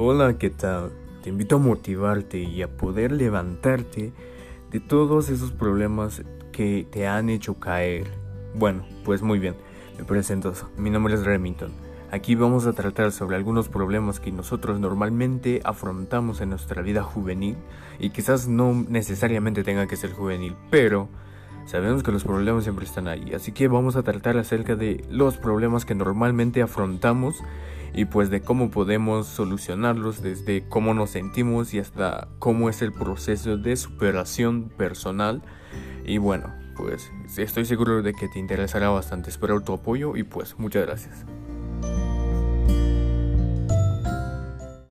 Hola, ¿qué tal? Te invito a motivarte y a poder levantarte de todos esos problemas que te han hecho caer. Bueno, pues muy bien, me presento. Mi nombre es Remington. Aquí vamos a tratar sobre algunos problemas que nosotros normalmente afrontamos en nuestra vida juvenil y quizás no necesariamente tenga que ser juvenil, pero sabemos que los problemas siempre están ahí. Así que vamos a tratar acerca de los problemas que normalmente afrontamos y pues de cómo podemos solucionarlos desde cómo nos sentimos y hasta cómo es el proceso de superación personal. Y bueno pues estoy seguro de que te interesará bastante. Espero tu apoyo y pues muchas gracias